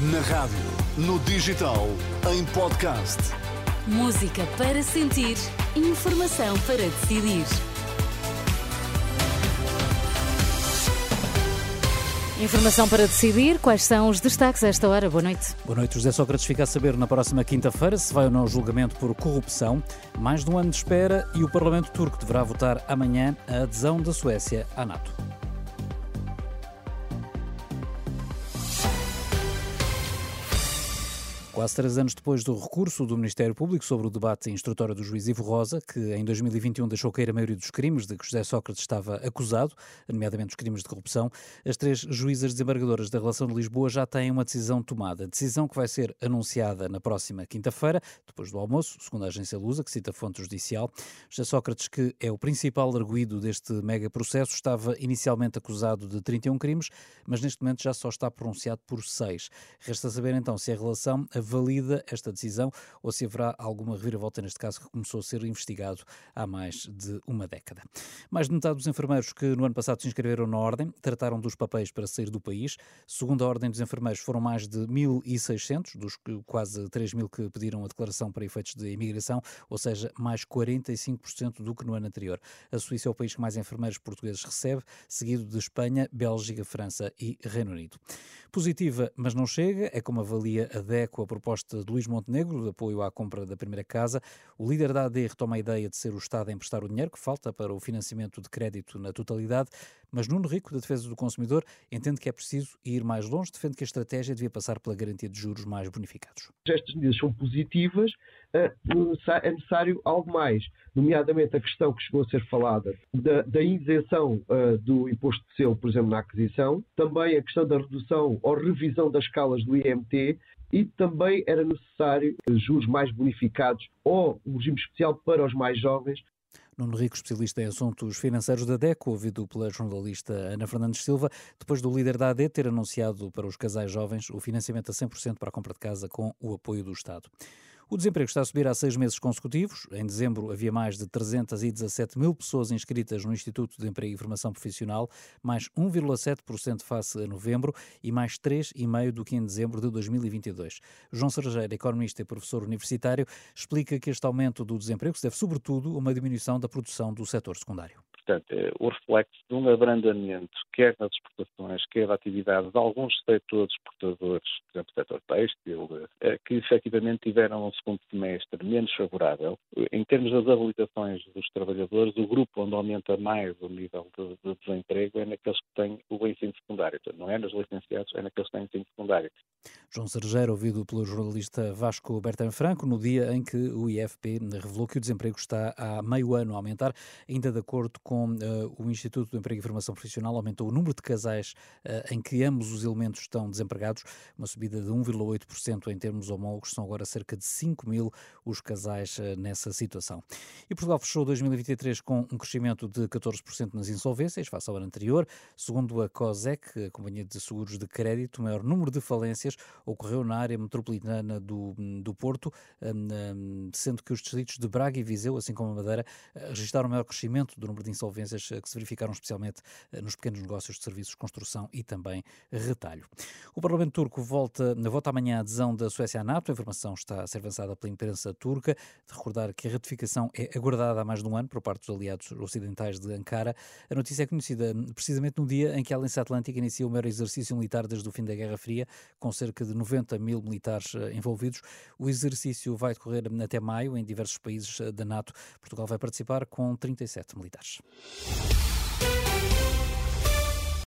Na rádio, no digital, em podcast. Música para sentir, informação para decidir. Informação para decidir. Quais são os destaques a esta hora? Boa noite. Boa noite. José Sócrates fica a saber na próxima quinta-feira se vai ou não julgamento por corrupção. Mais de um ano de espera e o Parlamento turco deverá votar amanhã a adesão da Suécia à NATO. Quase três anos depois do recurso do Ministério Público sobre o debate instrutório do juiz Ivo Rosa, que em 2021 deixou cair a maioria dos crimes de que José Sócrates estava acusado, nomeadamente os crimes de corrupção, as três juízas desembargadoras da relação de Lisboa já têm uma decisão tomada. Decisão que vai ser anunciada na próxima quinta-feira, depois do almoço, segundo a agência Lusa, que cita fonte judicial. José Sócrates, que é o principal arguído deste mega processo, estava inicialmente acusado de 31 crimes, mas neste momento já só está pronunciado por seis. Resta saber então se a relação valida esta decisão ou se haverá alguma reviravolta neste caso que começou a ser investigado há mais de uma década. Mais de metade dos enfermeiros que no ano passado se inscreveram na Ordem trataram dos papéis para sair do país. Segundo a Ordem dos Enfermeiros, foram mais de 1.600 dos quase 3 mil que pediram a declaração para efeitos de imigração, ou seja, mais 45% do que no ano anterior. A Suíça é o país que mais enfermeiros portugueses recebe, seguido de Espanha, Bélgica, França e Reino Unido. Positiva, mas não chega, é como avalia a DECO a proposta de Luís Montenegro de apoio à compra da primeira casa. O líder da AD retoma a ideia de ser o Estado a emprestar o dinheiro que falta para o financiamento de crédito na totalidade, mas Nuno Rico, da Defesa do Consumidor, entende que é preciso ir mais longe, defende que a estratégia devia passar pela garantia de juros mais bonificados. Estas medidas são positivas, é necessário algo mais, nomeadamente a questão que chegou a ser falada da, da isenção uh, do imposto de selo, por exemplo, na aquisição, também a questão da redução ou revisão das escalas do IMT e também era necessário juros mais bonificados ou um regime especial para os mais jovens. Nuno Rico, especialista em assuntos financeiros da DECO, ouvido pela jornalista Ana Fernandes Silva, depois do líder da AD ter anunciado para os casais jovens o financiamento a 100% para a compra de casa com o apoio do Estado. O desemprego está a subir há seis meses consecutivos. Em dezembro havia mais de 317 mil pessoas inscritas no Instituto de Emprego e Formação Profissional, mais 1,7% face a novembro e mais 3,5% do que em dezembro de 2022. João Sergeira, economista e professor universitário, explica que este aumento do desemprego se deve sobretudo a uma diminuição da produção do setor secundário portanto, é o reflexo de um abrandamento, quer nas exportações, quer da atividade de alguns setores exportadores, por exemplo, o setor têxtil, é, que efetivamente tiveram um segundo semestre menos favorável. Em termos das habilitações dos trabalhadores, o grupo onde aumenta mais o nível de, de desemprego é naqueles que têm o ensino secundário. Não é nos licenciados, é naqueles que têm ensino secundário. João Sergeiro, ouvido pelo jornalista Vasco Bertan Franco, no dia em que o IFP revelou que o desemprego está há meio ano a aumentar, ainda de acordo com uh, o Instituto do Emprego e Formação Profissional, aumentou o número de casais uh, em que ambos os elementos estão desempregados, uma subida de 1,8% em termos homólogos, são agora cerca de 5 mil os casais uh, nessa situação. E Portugal fechou 2023 com um crescimento de 14% nas insolvências, face ao ano anterior. Segundo a COSEC, a Companhia de Seguros de Crédito, o maior número de falências ocorreu na área metropolitana do, do Porto, sendo que os distritos de Braga e Viseu, assim como a Madeira, registraram o maior crescimento do número de insolvências eh, que se verificaram especialmente eh, nos pequenos negócios de serviços, construção e também retalho. O Parlamento turco volta, vota amanhã a adesão da Suécia à NATO. A informação está a ser avançada pela imprensa turca. De recordar que a ratificação é aguardada há mais de um ano por parte dos aliados ocidentais de Ankara. A notícia é conhecida hum, precisamente no dia em que a Aliança Atlântica inicia o maior exercício militar desde o fim da Guerra Fria, com cerca de 90 mil militares eh, envolvidos. O exercício vai decorrer até maio em diversos países da NATO. Portugal vai participar com 37 militares.